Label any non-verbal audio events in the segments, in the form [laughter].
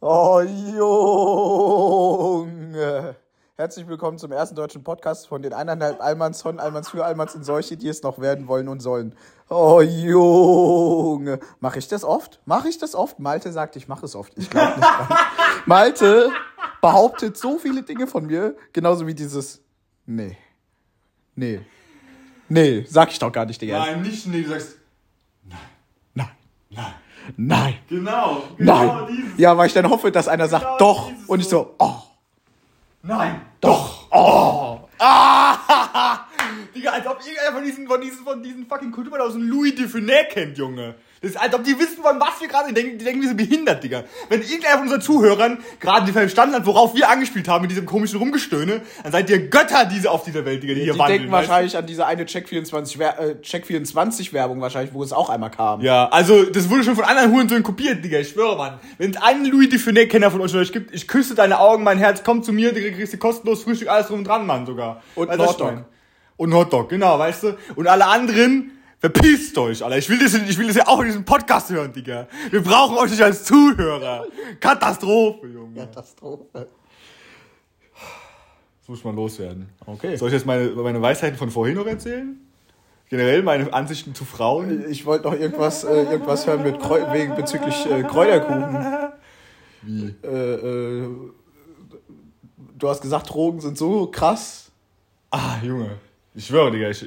Oh, Junge. Herzlich willkommen zum ersten deutschen Podcast von den eineinhalb Allmanns von Allmanns für Allmanns und solche, die es noch werden wollen und sollen. Oh, Junge. Mache ich das oft? Mache ich das oft? Malte sagt, ich mache es oft. Ich glaube nicht dran. [laughs] Malte behauptet so viele Dinge von mir, genauso wie dieses Nee. Nee. Nee, sag ich doch gar nicht, Digga. Nein, nicht nee, du sagst Nein. nein. Nein. Genau, genau Nein. dieses. Ja, weil ich dann hoffe, dass einer sagt, Genau doch. dieses Und ich so. so, oh. Nein. Doch. Oh. Ah! [laughs] Digga, als ob irgendeiner von diesen, von diesen, von diesen fucking Kulturen aus dem Louis de Funès kennt, Junge. Das ist, als ob die wissen, von was wir gerade denken. Die denken, wir sind behindert, Digga. Wenn irgendeiner von unseren Zuhörern gerade verstanden hat, worauf wir angespielt haben mit diesem komischen Rumgestöhne, dann seid ihr Götter diese auf dieser Welt, Digga, die hier Die wandeln. denken weißt du? wahrscheinlich an diese eine Check24 Wer- äh, Check24 Werbung wahrscheinlich, wo es auch einmal kam. Ja, also das wurde schon von anderen Hurensöhnen kopiert, Digga, ich schwöre, Mann. Wenn es einen Louis de Funès-Kenner von euch euch gibt, ich küsse deine Augen, mein Herz, komm zu mir, Digga, kriegst du kostenlos Frühstück, alles drum und dran, Mann, sogar. Und Weißt ein Und ein Hotdog, genau, weißt du? Und alle anderen, verpisst euch, Alter. Ich will das, ich will das ja auch in diesem Podcast hören, Digga. Wir brauchen euch nicht als Zuhörer. Katastrophe, Junge. Katastrophe. Das muss man loswerden. Okay. Soll ich jetzt meine, meine Weisheiten von vorhin noch erzählen? Generell meine Ansichten zu Frauen? Ich wollte noch irgendwas, äh, irgendwas hören mit Kreu wegen bezüglich äh, Kräuterkuchen. Wie? Äh, äh, du hast gesagt, Drogen sind so krass. Ah, Junge. Ich schwöre, Digga, ich,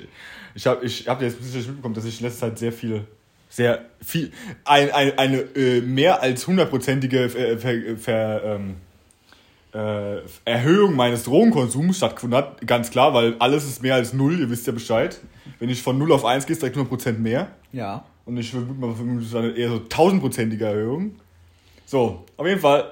ich habe ich hab jetzt bisschen mitbekommen, dass ich in letzter Zeit sehr viele, sehr viel, ein, ein, eine äh, mehr als hundertprozentige äh, ver, ver, ähm, äh, Erhöhung meines Drogenkonsums stattgefunden hat. Ganz klar, weil alles ist mehr als null, ihr wisst ja Bescheid. Wenn ich von 0 auf 1 gehe, ist direkt 100% mehr. Ja. Und ich würde mal eher so tausendprozentige Erhöhung. So, auf jeden Fall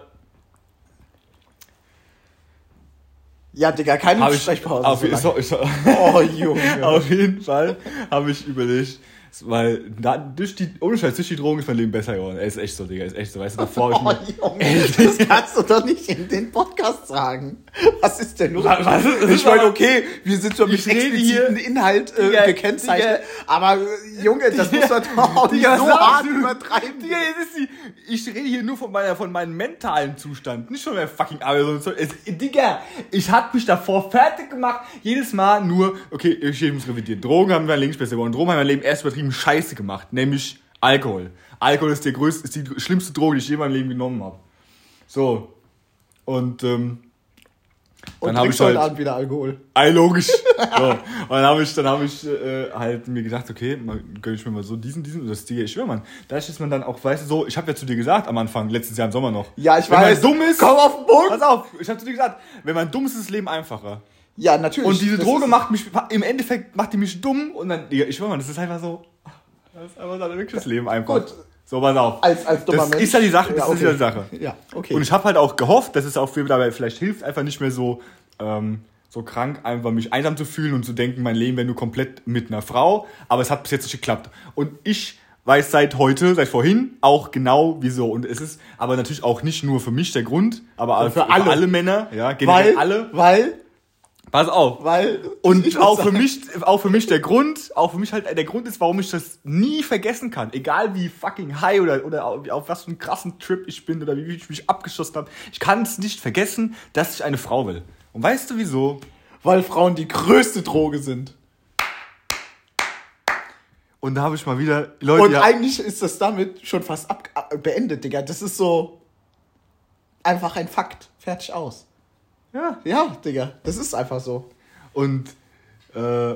Ja, Digga, keine Sprechpause. auf, so ist, oh, Junge. [laughs] Auf jeden Fall habe ich überlegt, weil da, durch die, ohne Scheiß, durch die Drogen ist mein Leben besser geworden. Ey, ist echt so, Digga, ist echt so. Weißt du, davor [laughs] Oh, ich mir, Junge, das kannst du doch nicht in den Podcast sagen. Was ist denn los? Was- was ist- ich meine, okay, wir sind so mit expliziten Inhalt äh, Digga, gekennzeichnet, Digga. aber äh, Junge, das muss man doch auch nicht Digga, so hart du? übertreiben. Digga, jetzt ist die, ich rede hier nur von, meiner, von meinem mentalen Zustand, nicht von meiner fucking Arbeit. sondern so- Es, Digga, ich hab mich davor fertig gemacht, jedes Mal nur, okay, ich muss revidieren. Drogen haben mein Leben besser geworden. Drogen haben mein Leben erst übertrieben scheiße gemacht, nämlich Alkohol. Alkohol ist, der größte, ist die schlimmste Droge, die ich je in meinem Leben genommen habe. So. Und, ähm, dann habe ich heute halt, Abend wieder Alkohol. Ey, logisch. so. Und dann habe ich, dann hab ich äh, halt mir gedacht, okay, mal, gönn ich mir mal so diesen, diesen. Und das Digga, ich schwör, Mann. Da ist man dann auch, weißt du, so, ich habe ja zu dir gesagt am Anfang, letztes Jahr im Sommer noch. Ja, ich wenn weiß. man dumm ist, Komm auf den Punkt. pass auf, ich habe zu dir gesagt, wenn man dumm ist, ist das Leben einfacher. Ja, natürlich. Und diese Droge macht mich, im Endeffekt macht die mich dumm und dann, Digga, ich schwör, Mann, das ist einfach so, das ist einfach so wirklich das Leben einfach. Gut. So, pass auf. Als, als dummer das Mensch. ist ja die Sache, das Ja, ist ja okay. die Sache. Ja, okay. Und ich habe halt auch gehofft, dass es auch mir dabei vielleicht hilft, einfach nicht mehr so, ähm, so krank, einfach mich einsam zu fühlen und zu denken, mein Leben wäre nur komplett mit einer Frau. Aber es hat bis jetzt nicht geklappt. Und ich weiß seit heute, seit vorhin auch genau wieso. Und es ist aber natürlich auch nicht nur für mich der Grund, aber auch für alle. alle Männer, ja, generell weil, alle. weil, Pass auf. weil. Und auch für mich, auch für mich der Grund, auch für mich halt der Grund ist, warum ich das nie vergessen kann. Egal wie fucking high oder, oder auf, was für einen krassen Trip ich bin oder wie ich mich abgeschossen habe. Ich kann es nicht vergessen, dass ich eine Frau will. Und weißt du wieso? Weil Frauen die größte Droge sind. Und da habe ich mal wieder, Leute, Und ja, eigentlich ist das damit schon fast ab, ab, beendet, Digga. Das ist so einfach ein Fakt. Fertig aus. Ja. Ja, Digga. Das ist einfach so. Und, äh,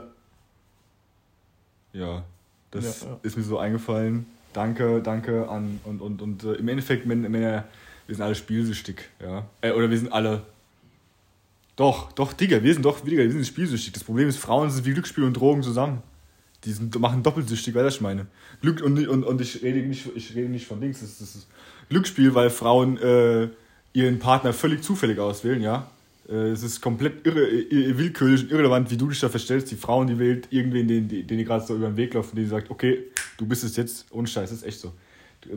ja, das Ja, ja. ist mir so eingefallen. Danke, danke an, und, und, und äh, im Endeffekt, Männer, Männer, wir sind alle spielsüchtig, ja. Äh, oder wir sind alle, doch, doch, Digga, wir sind doch, Digga, wir sind spielsüchtig. Das Problem ist, Frauen sind wie Glücksspiel und Drogen zusammen. Die sind, machen doppelsüchtig, weißt du, was ich meine. Glück, und, und, und ich rede nicht, ich rede nicht von Dings, das ist, das ist Glücksspiel, weil Frauen äh, ihren Partner völlig zufällig auswählen, ja. Äh, es ist komplett irre, ir- willkürlich und irrelevant, wie du dich da verstellst. Die Frauen, die wählt irgendwen, den, den die gerade so über den Weg laufen, die sagt, okay, du bist es jetzt, ohne Scheiß, das ist echt so.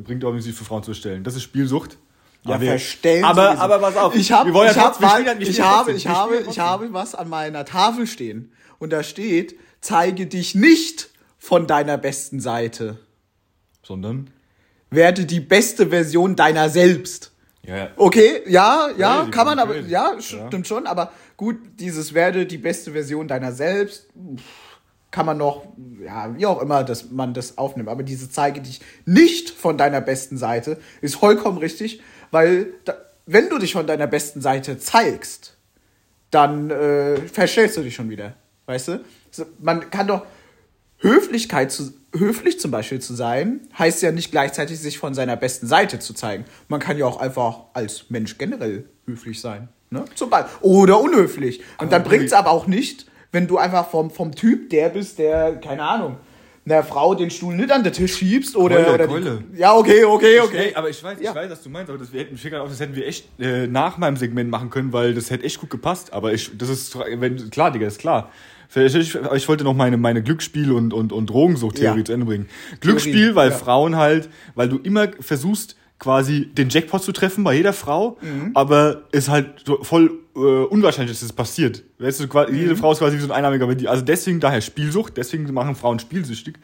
Bringt auch nicht für Frauen zu stellen. Das ist Spielsucht. Ja, wir- verstellen aber, sowieso. aber pass auf. Ich ja ich hab, mal- spielen ich habe, ich habe, ich habe was an meiner Tafel stehen. Und da steht, zeige dich nicht von deiner besten Seite. Sondern? Werde die beste Version deiner selbst. Ja, ja. Okay, ja, ja, Crazy, kann man aber, crazy. ja, Ja. stimmt schon, aber gut, dieses werde die beste Version deiner selbst, kann man noch, ja, wie auch immer, dass man das aufnimmt, aber diese zeige dich nicht von deiner besten Seite, ist vollkommen richtig, weil, da, wenn du dich von deiner besten Seite zeigst, dann äh, verstellst du dich schon wieder, weißt du? Man kann doch, Höflichkeit zu, höflich zum Beispiel zu sein, heißt ja nicht gleichzeitig sich von seiner besten Seite zu zeigen. Man kann ja auch einfach als Mensch generell höflich sein. Ne? Zum Beispiel. Oder unhöflich. Und dann Aber bringt es aber auch nicht, wenn du einfach vom, vom Typ der bist, der, keine Ahnung, einer Frau den Stuhl nicht an den Tisch schiebst oder. Keule, oder Keule. Die, ja, okay, okay, okay. Ey, aber ich weiß, Ja. ich weiß, was du meinst, aber das, wir hätten, ich auch, das hätten wir echt äh, nach meinem Segment machen können, weil das hätte echt gut gepasst. Aber ich, das ist, wenn, klar, Digga, ist klar. Ich, ich, wollte noch meine, meine Glücksspiel- und, und, und Drogensucht-Theorie Ja. zu Ende bringen. Glücksspiel, weil ja. Frauen halt, weil du immer versuchst, quasi den Jackpot zu treffen bei jeder Frau, Mhm. aber es halt so voll äh, unwahrscheinlich ist, dass es passiert. Weißt du, quasi, Mhm. jede Frau ist quasi wie so ein Einnahmiger bei dir. Also deswegen daher Spielsucht, deswegen machen Frauen spielsüchtig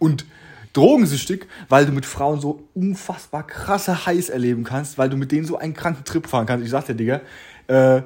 und drogensüchtig, weil du mit Frauen so unfassbar krasse Highs erleben kannst, weil du mit denen so einen kranken Trip fahren kannst. Ich sag dir, Digga, äh,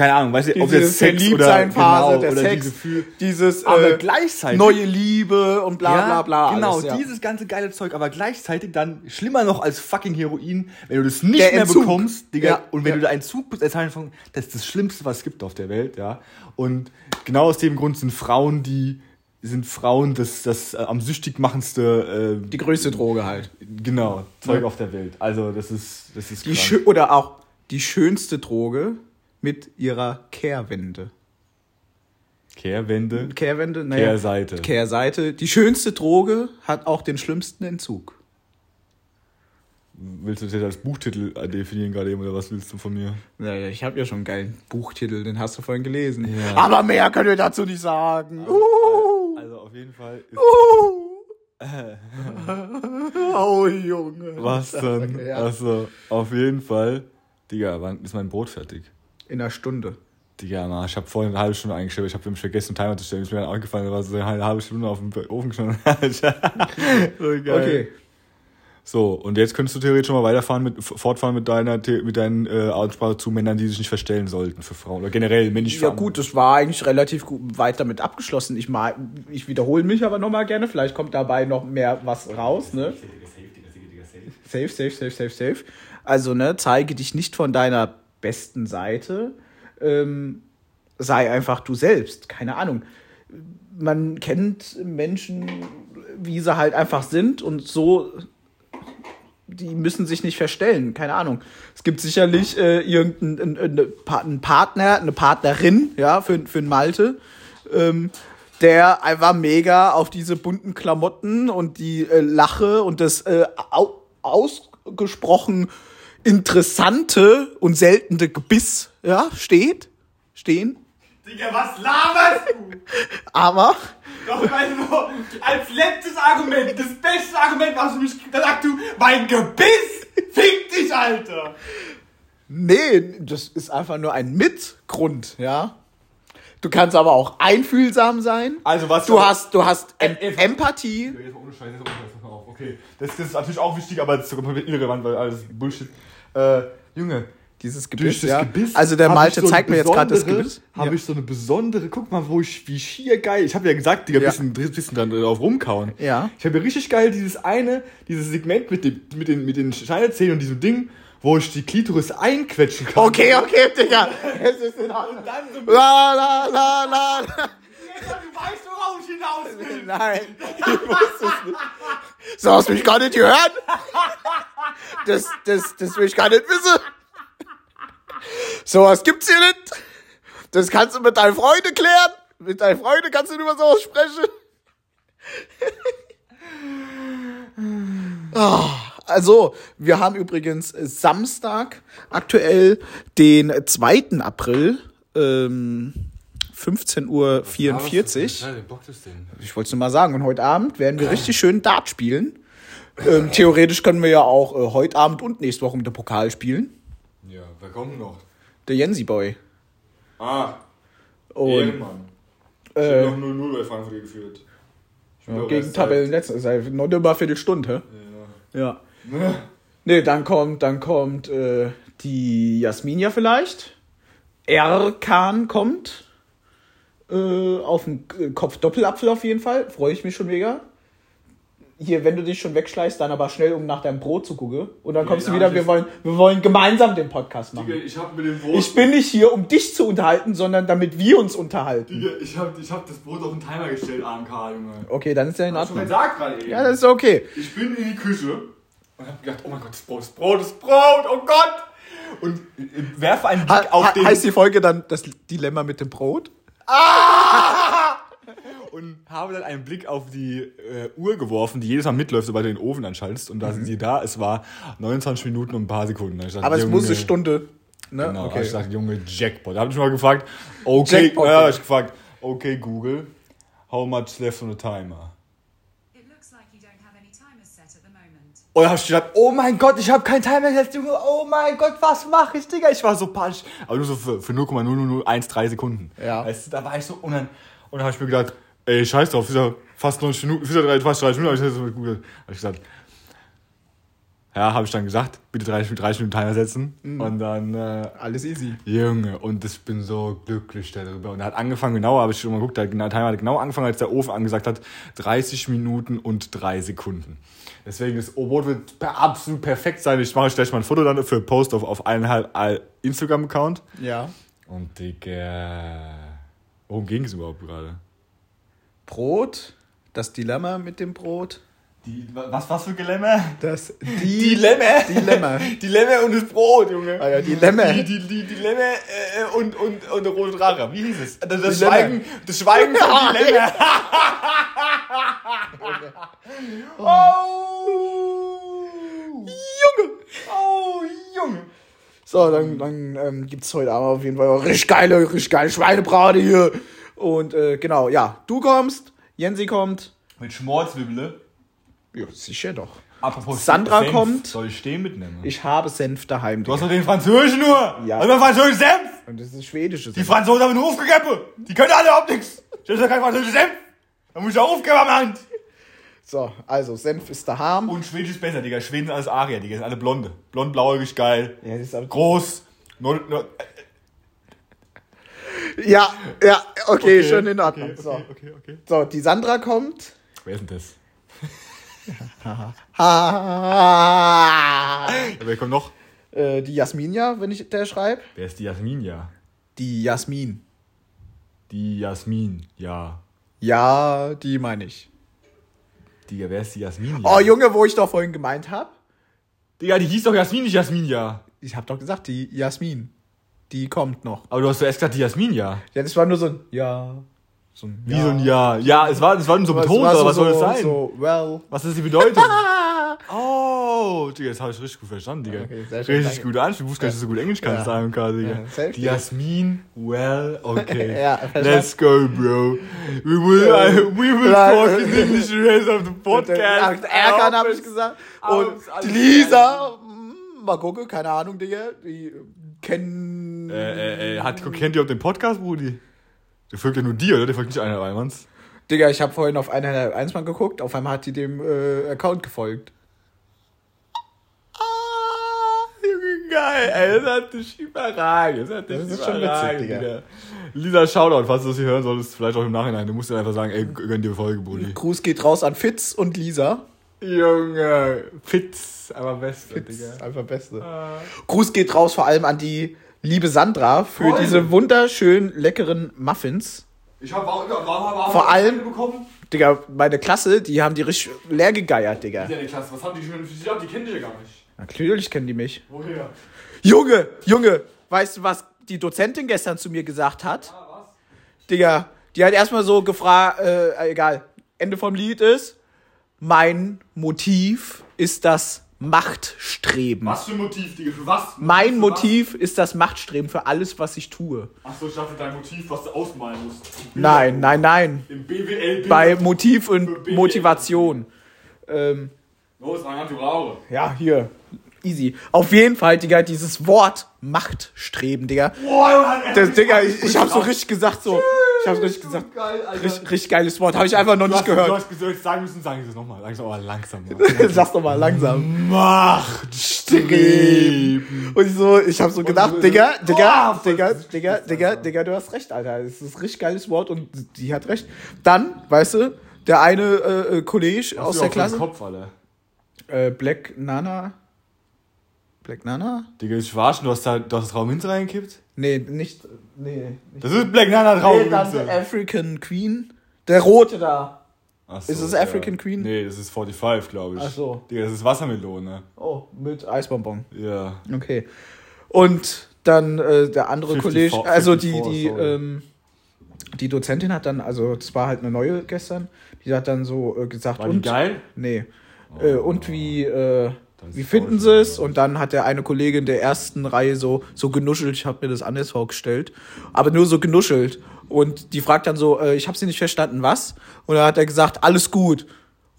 keine Ahnung, weißt du, ob jetzt Sex oder, Verliebtsein-Phase, genau, der oder Sex, die Gefühl. dieses Aber äh, gleichzeitig- neue Liebe und bla bla bla. Genau, alles, ja. dieses ganze geile Zeug, aber gleichzeitig dann schlimmer noch als fucking Heroin, wenn du das nicht Der mehr Entzug. bekommst, Digga, Ja, und wenn ja. du da einen Zug bist, als Teil von, das ist das Schlimmste, was es gibt auf der Welt, ja. Und genau aus dem Grund sind Frauen, die sind Frauen das, das äh, am süchtig machendste, äh, Die größte Droge halt. genau, Zeug Ja. auf der Welt. Also das ist, das ist Die oder auch die schönste Droge mit ihrer Kehrwende. Kehrwende, Kehrwende? Naja, Kehrseite. Kehrseite. Die schönste Droge hat auch den schlimmsten Entzug. Willst du das jetzt als Buchtitel definieren gerade eben, oder was willst du von mir? Naja, ich habe ja schon einen geilen Buchtitel, den hast du vorhin gelesen. Ja. Aber mehr können wir dazu nicht sagen. Uh, Also auf jeden Fall ist uh. [laughs] oh, Junge. Was denn? Ja. Also, auf jeden Fall. Digga, wann ist mein Brot fertig? In einer Stunde. Digga, Mann, ich habe vorhin eine halbe Stunde eingestellt. Ich habe nämlich vergessen, einen Timer zu stellen. Ist mir dann aufgefallen, da war so eine halbe Stunde auf dem Ofen schon. [laughs] so geil. Okay. So, und jetzt könntest du theoretisch schon mal weiterfahren mit, fortfahren mit deiner, mit deinen äh, Aussprache zu Männern, die sich nicht verstellen sollten für Frauen. Oder generell männlich Ja gut, das war eigentlich relativ gut, weit damit abgeschlossen. Ich, mal, ich wiederhole mich aber nochmal gerne. Vielleicht kommt dabei noch mehr was raus. Ne? Safe, safe, safe, safe, safe. Also, ne, zeige dich nicht von deiner besten Seite. Ähm, sei einfach du selbst. Keine Ahnung. Man kennt Menschen, wie sie halt einfach sind und so. Die müssen sich nicht verstellen, keine Ahnung. Es gibt sicherlich äh, irgendeinen einen, einen Partner, eine Partnerin, ja, für, für einen Malte, ähm, der einfach mega auf diese bunten Klamotten und die äh, Lache und das äh, au ausgesprochen interessante und seltene Gebiss, ja, steht, stehen. Digga, was laberst du? Aber Doch, also, als letztes Argument, das beste Argument, was du mich, da sagst du, mein Gebiss, fick dich, Alter. Nee, das ist einfach nur ein Mitgrund, ja. Du kannst aber auch einfühlsam sein. Also, was Du hast, du hast em Äh, äh, Empathie. Ohne ohne. Okay, das, das ist natürlich auch wichtig, aber das ist komplett irrelevant, weil alles Bullshit. Äh, Junge, Dieses Gebiss, ja. Gebiss. Also der Malte so zeigt mir jetzt gerade das Gebiss. Habe Ja. ich so eine besondere, guck mal, wo ich, wie schier geil. Ich habe ja gesagt, Digga, Ja. bisschen, bisschen dann drauf rumkauen. Ja. Ich habe ja richtig geil dieses eine, dieses Segment mit, dem, mit den, mit den Schneidezähnen und diesem Ding, wo ich die Klitoris einquetschen kann. Okay, okay, Digga. Es ist in Ordnung. Und dann so La, la, la, la. Du weißt, worauf ich hinaus will. Nein, ich wusste es nicht. So hast du mich gar nicht gehört. Das, das, das will ich gar nicht wissen. So was gibt's hier nicht. Das kannst du mit deinen Freunden klären. Mit deinen Freunden kannst du über sowas sprechen. Ah, Also, wir haben übrigens Samstag aktuell den 2. April, ähm, 15.44 Uhr. Ich wollte es nur mal sagen. Und heute Abend werden wir richtig schön Dart spielen. Ähm, theoretisch können wir ja auch äh, heute Abend und nächste Woche mit dem Pokal spielen. Ja, wer kommt noch? Der Jensi Boy. Ah, Und Ehrenmann. Ich äh, hab noch 0-0 bei Frankfurt geführt. Ja, gegen Tabellenletzter. Ist halt noch immer Viertelstunde. seit- Ja. Ja. [laughs] Nee, dann kommt, dann kommt äh, Die Jasminia vielleicht. Erkan kommt. Äh, auf den K- Kopf Doppelapfel auf jeden Fall. Freue ich mich schon mega. Hier, wenn du dich schon wegschleißt, dann aber schnell, um nach deinem Brot zu gucken. Und dann kommst da du wieder, wir wollen, wir wollen gemeinsam den Podcast machen. Digga, ich hab mit dem Brot. Ich bin nicht hier, um dich zu unterhalten, sondern damit wir uns unterhalten. Digga, ich hab, ich hab das Brot auf den Timer gestellt, AMK, Junge. Okay, dann ist ja in Hab ich schon Ordnung. gesagt gerade eben. Ja, das ist okay. Ich bin in die Küche und hab gedacht, oh mein Gott, das Brot, das Brot, das Brot, oh Gott! Und äh, werfe einen Blick Ha auf ha den... heißt die Folge dann das Dilemma mit dem Brot? und habe dann einen Blick auf die äh, Uhr geworfen, die jedes Mal mitläuft, sobald du den Ofen anschaltest. Und da sind sie da. Es war 29 Minuten und ein paar Sekunden. Dachte, Aber es muss eine Stunde. Ne? Genau, okay. ich dachte, Junge, Jackpot. Da habe ich mal gefragt, okay, Jackpot, ja, ja. ich gefragt, okay, Google, how much left on the timer? Und da habe ich gedacht, oh mein Gott, ich habe keinen Timer gesetzt, Junge, oh mein Gott, was mache ich, Digga? Ich war so panisch. Aber nur so für, für 0,0013 Sekunden. Ja. Weißt du, da war ich so, und dann, und dann habe ich mir gedacht, ey, scheiß drauf, ja fast 90 Minuten, fast 30 Minuten, habe ich, so mit Google- hab ich gesagt, ja, habe ich dann gesagt, bitte 30, 30 Minuten Timer setzen. Und dann, äh, Alles easy. Junge, und ich bin so glücklich darüber. Und er hat angefangen, genau, habe ich schon mal geguckt, der genau, Timer hat genau angefangen, als der Ofen angesagt hat, 30 Minuten und 3 Sekunden. Deswegen, das Brot wird per, absolut perfekt sein. Ich mache gleich mal ein Foto dann für Post auf, auf eineinhalb Instagram-Account. Ja. Und Digga, worum ging es überhaupt gerade? Brot, das Dilemma mit dem Brot. Die, was, was für Gelemme? Das [laughs] Dilemma. Dilemma. [laughs] Dilemma und das Brot, Junge. Ah ja, Dilemma. Die, die, die Dilemma äh, und, und, und der rote Drache. Wie hieß es? Das, das, Dilemma. Schweigen, das Schweigen von [laughs] Dilemma. oh! Junge! Oh, Junge! So, dann, dann ähm, gibt es heute Abend auf jeden Fall richtig geile, richtig geile Schweinebrate hier. Und äh, genau, ja, du kommst, Jensi kommt. Mit Schmorzwibbele. Ja, sicher doch. Apropos Sandra kommt. Soll ich stehen mitnehmen? Ich habe Senf daheim. du hast doch den Französischen nur. Ja. Also französischen Senf. Und das ist schwedisches. Die Franzosen haben einen Hofgegeppe. Die können alle überhaupt nichts. Das ist ja kein französischer Senf. Da muss ich auch aufgeben am Hand. So, also Senf ist daheim. Und Schwedisch ist besser, Digga. Schweden sind alles Arier, Digga. Sind alle blonde. Blond, blauäugig, geil. Ja, das ist aber- Groß. Null, null, ja, ja, okay, schon in Ordnung. Okay, so. okay, okay, okay. so, die Sandra kommt. Wer ist denn das? [laughs] Wer kommt noch? äh, die Jasminia, wenn ich der schreibe. Wer ist die Jasmin, ja? Die Jasmin. Die Jasmin, ja. Ja, die meine ich. Digga, wer ist die Jasmin, ja? Oh, Junge, wo ich doch vorhin gemeint habe. Digga, die hieß doch Jasmin, nicht Jasmin, ja. Ich habe doch gesagt, die Jasmin. Die kommt noch. Aber du hast zuerst gesagt, die Jasmin, ja. Ja, das war nur so ein Ja. So ein Wie so ein Ja. Ja, es war, es war nur so betont, oder so, was soll das sein? So, well. Was ist die Bedeutung? [laughs] oh, Digga, das habe ich richtig gut verstanden, Digga. Okay, schön, richtig danke. gut an. Ich wusste gar nicht, dass du so gut Englisch kannst, Ja. AMK, Digga. Ja. Jasmin, well, okay. [laughs] Ja. Let's go, bro. We will. I, we will talk in English the rest of the [laughs] podcast. Erkan habe ich gesagt. Und Lisa, mm, mal gucken, keine Ahnung, Digga. Die kennen. Äh, äh, äh, hat, kennt ihr auch den Podcast, Brudi? Der folgt ja nur dir, oder? Der folgt nicht einer Almans. Digga, ich habe vorhin auf einer Einsmann geguckt, auf einmal hat die dem äh, Account gefolgt. Ah, Junge, geil, ey, das hat dich überragend. Das, hat dich Das ist schon witzig, Digga. Lisa, Shoutout, falls du das hier hören solltest, vielleicht auch im Nachhinein. Du musst dir einfach sagen, ey, gönn dir Folge, Brudi. Gruß geht raus an Fitz und Lisa. Junge, Fitz, aber beste, Fitz, einfach Beste. Ah. Gruß geht raus vor allem an die liebe Sandra für Freunde. diese wunderschön leckeren Muffins. Ich hab auch, war, war, Vor allem- bekommen. Digga, meine Klasse, die haben die richtig leer gegeiert, Digga. Ja, die Klasse, was haben die schon sich? Die kennen dich ja gar nicht. Natürlich kennen die mich. Woher? Junge, Junge, weißt du, was die Dozentin gestern zu mir gesagt hat? Ah, was? Digga, die hat erstmal so gefragt, äh, egal, Ende vom Lied ist, mein Motiv ist das Machtstreben. Was für ein Motiv, Digga? Für was? Mein Für Motiv ist das Machtstreben für alles, was ich tue. Was? Achso, ich dachte, dein Motiv, was du ausmalen musst. Nein, nein, nein. Im BWL. Bei Motiv und BWL. Motivation. Ähm, Los, mein Anturaure. ja, hier. Easy. Auf jeden Fall, Digga, dieses Wort Machtstreben, Digga. Boah, Das, Digga, ich, ich hab so richtig gesagt, so, Ich hab's richtig gesagt. Geil. Richtig, richtig geiles Wort. Habe ich einfach noch Du nicht hast, du gehört. hast gesagt, sagen müssen, sagen Sie es nochmal. Langsam, aber langsam. [laughs] Sag's doch mal langsam. Machtstreben. Und ich so, ich habe so gedacht, so- Digga, Digga, Oh, Digga, das Digga, Digga, Alter. Digga, du hast recht, Alter. Es ist ein richtig geiles Wort und die hat recht. Dann, weißt du, der eine äh, äh, Kollege aus der Klasse, Kopf, Alter. äh, Black Nana, Black Nana? Digga, ich verarschen, du hast da, du hast Raum hinter reingekippt? Nee, nicht, nee. Nicht. Das ist Black Nana Raum. Nee, dann African Queen. Der rote da. Ach so, Ist es African Queen? Nee, das ist 45, glaube ich. Ach so. Digga, das ist Wassermelone. Oh, mit Eisbonbon. Ja. Okay. Und dann äh, der andere 54, Kollege, also die, 54, die, sorry. ähm, die Dozentin hat dann, also das war halt eine neue gestern, die hat dann so äh, gesagt, War die und geil? Oh. nee. Äh, und wie, äh, Das wie finden sie es? Und dann hat der eine Kollegin der ersten Reihe so, so genuschelt, ich habe mir das anders vorgestellt, aber nur so genuschelt. Und die fragt dann so, äh, ich habe sie nicht verstanden, was? Und dann hat er gesagt, alles gut.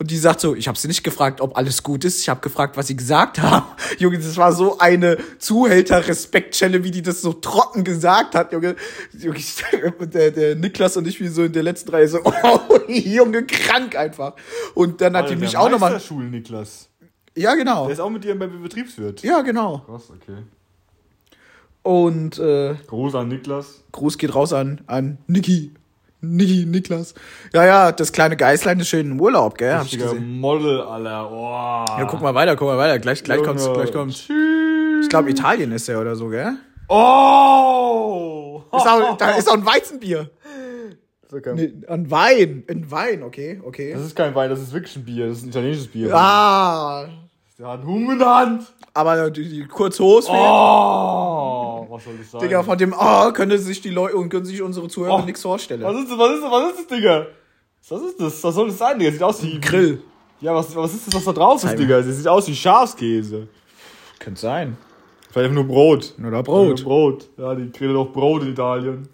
Und die sagt so, ich habe sie nicht gefragt, ob alles gut ist. Ich habe gefragt, was sie gesagt haben. [laughs] Junge, das war so eine Zuhälter-Respekt-Schelle, wie die das so trocken gesagt hat, Junge. Der, der Niklas und ich, wie so in der letzten Reihe so, [laughs] oh, Junge, krank einfach. Und dann hat die mich auch nochmal. Schul Niklas. Ja, genau. Der ist auch mit dir beim Betriebswirt. Ja, genau. Krass, okay. Und äh, Gruß an Niklas. Gruß geht raus an, an Niki. Niki, Niklas. Ja, ja, das kleine Geißlein ist schön im Urlaub, gell? Hab ich Richtiger gesehen. Model, Alter. Oh. Ja, guck mal weiter, guck mal weiter. Gleich, gleich kommt's, Junge. gleich kommt's. Tschüss. Ich glaube, Italien ist er oder so, gell? Oh! Ist auch, da [laughs] ist auch ein Weizenbier. Kein, Nee, ein Wein. Ein Wein, okay, okay. das ist kein Wein, das ist wirklich ein Bier. Das ist ein italienisches Bier. Ah, Der hat einen Hum in der Hand. aber die, die Kurzhose fehlt. Oh! Was soll das sein? Digga, von dem, oh, können sich die Leute und können sich unsere Zuhörer Oh. nichts vorstellen. was ist das? Was ist das? Was ist das, Digga? Was ist das? Was soll das sein, Digga? Sieht aus wie. Grill. Ja, was, was ist das, was da drauf ist, Digga? Das sieht aus wie Schafskäse. Könnte sein. Vielleicht einfach nur Brot. Oder Brot. Nur Brot. Ja, die grillen doch Brot in Italien.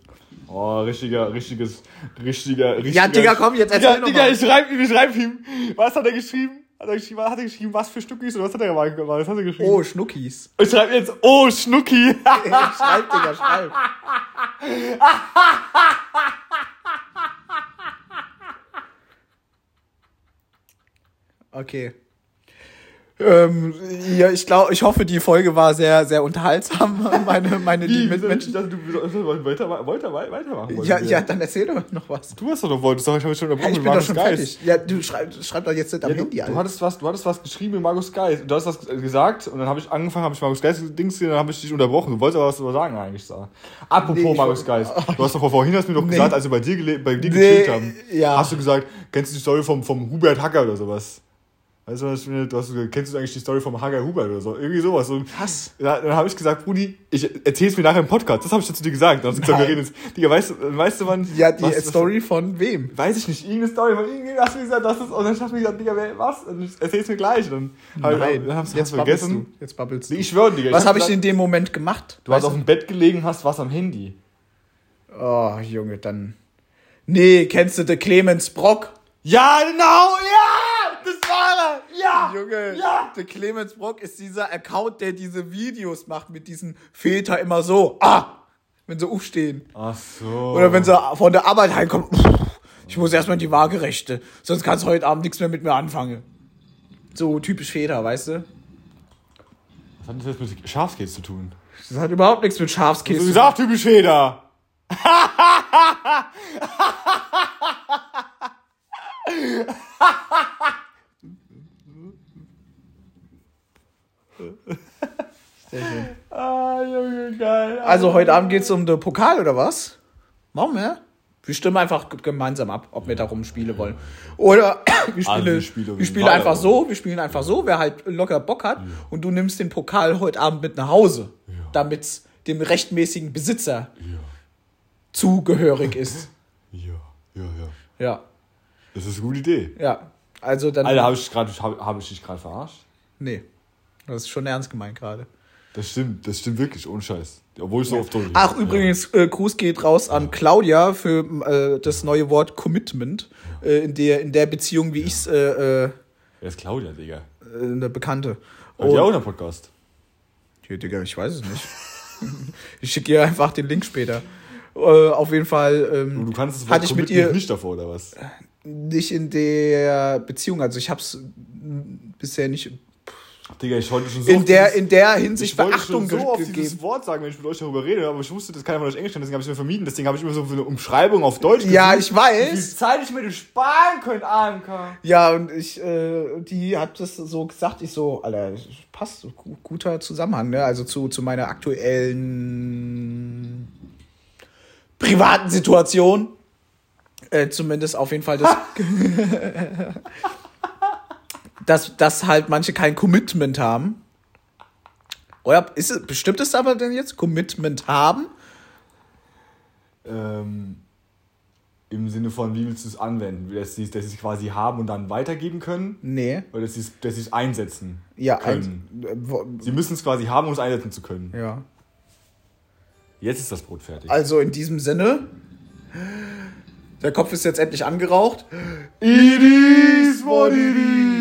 Oh, richtiger, richtiges, richtiger, richtiger. Ja, Digga, komm, jetzt erzähl Digga, noch Digga, mal. ich schreib ihm, ich schreib ihm. Was hat er geschrieben? Hat er geschrieben, hat er geschrieben, was für Stückis oder was hat er gemacht? Was hat er geschrieben? Oh, Schnuckis. Ich schreib jetzt, oh, Schnucki. [laughs] schreib, Digga, schreib. Okay. Ähm, ja, ich glaube, ich hoffe, die Folge war sehr, sehr unterhaltsam. [laughs] Meine, meine Wie, mit Mitmenschen. Ich dachte, du wolltest weiter, weiter, weiter, weitermachen. Ja, du ja, dann erzähl doch noch was. Du hast doch noch wolltest, doch, ich habe schon Ja, unterbrochen ich mit bin doch Markus schon Geist. fertig. Ja, du schreib, schreib doch jetzt nicht am Ja, du, Handy, du, Alter. hattest was, du hattest was geschrieben mit Markus Geist. Du hast was gesagt und dann habe ich angefangen, habe ich Markus Geist Dings gesehen, dann habe ich dich unterbrochen. Du wolltest aber was sagen eigentlich da. Apropos Nee, ich Markus Geist. [laughs] Du hast doch vorhin hast mir doch Nee. gesagt, als wir bei dir, bei dir Nee, haben, ja. hast du gesagt, kennst du die Story vom, vom Hubert Hacker oder sowas? Weißt du, was ich meine? Du hast kennst du eigentlich die Story vom Hacker Hubert oder so? Irgendwie sowas. So, Was? Ja, dann habe ich gesagt, Brudi, ich erzähl's mir nachher im Podcast. Das habe ich dazu dir gesagt. Dann hast du gesagt, wir Nein. reden jetzt. Digga, weißt du, weißt du wann? Ja, die was- was- Story von wem? weiß ich nicht, irgendeine Story von irgendjemandem hast du gesagt, das ist, und dann hast du mir gesagt, Digga, wer, was? Und ich erzähl's mir gleich. Und dann hab ich, dann du jetzt babbelst vergessen. du. Jetzt babbelst du. ich schwöre, Digga. Was hab habe ich in dem Moment gemacht? Du hast auf dem Bett gelegen, hast was am Handy. Oh, Junge, dann. Nee, kennst du den Clemens Brock? Ja, genau, ja! Das war er! Ja! Junge, Ja! der Clemens Brock ist dieser Account, der diese Videos macht mit diesen Väter immer so, ah, wenn sie aufstehen. Ach so. Oder wenn sie von der Arbeit heimkommen, ich muss erstmal in die Waagerechte, sonst kannst du heute Abend nichts mehr mit mir anfangen. So typisch Väter, weißt du? Was hat das jetzt mit Schafskäse zu tun? Das hat überhaupt nichts mit Du Schafskäse zu tun. sagst typisch [laughs] Ah, Junge, geil. Also heute Abend geht's um den Pokal oder was? Machen wir? Wir stimmen einfach gemeinsam ab, ob wir darum spielen wollen. Oder wir Also spielen, spielen auf wir spielen einfach so, wir spielen einfach so, wer halt locker Bock hat und du nimmst den Pokal heute Abend mit nach Hause, damit's dem rechtmäßigen Besitzer zugehörig ist. [laughs] Ja, ja, ja. Ja, Das ist eine gute Idee. ja. Also dann. Alter, habe ich, grad- hab, hab ich dich gerade verarscht? Nee. Das ist schon ernst gemeint gerade. Das stimmt, das stimmt wirklich, ohne Scheiß. Obwohl ich so oft drüber Ach, übrigens, äh, Gruß geht raus an Claudia für äh, das neue Wort Commitment. Äh, in, der, in der Beziehung, wie ich's, äh, äh, Wer ist Claudia, Digga? äh, eine Bekannte. Hat die auch einen Podcast? Hier, Digga, ich weiß es nicht. [laughs] ich schicke ihr einfach den Link später. Auf jeden Fall ähm, Du kannst das hatte ich mit ihr nicht davor, oder was? nicht in der Beziehung. Also ich habe es bisher nicht Digga, ich wollte schon so in der, dieses- in der Hinsicht ich Beachtung schon so auf gegeben. dieses Wort sagen, wenn ich mit euch darüber rede, aber ich wusste, dass keiner von euch Englisch kann, deswegen habe ich es mir vermieden. Deswegen habe ich immer so eine Umschreibung auf Deutsch Ja, gesucht, ich weiß. Wie viel Zeit ich mir das sparen könnte, AMK. Ja, und ich, äh, die hat das so gesagt, ich so, Alter, passt, guter Zusammenhang, ne? Also zu, zu meiner aktuellen privaten Situation. Äh, zumindest auf jeden Fall das. [laughs] [laughs] dass, dass halt manche kein Commitment haben. Oder ist es, bestimmt ist aber denn jetzt Commitment haben? Ähm, Im Sinne von, wie willst du es anwenden? Dass sie dass es quasi haben und dann weitergeben können? Nee. Oder dass sie es, dass einsetzen Ja, können? ein, äh, Sie müssen es quasi haben, um es einsetzen zu können. ja. Jetzt ist das Brot fertig. Also in diesem Sinne. Der Kopf ist jetzt endlich angeraucht. It is what it is.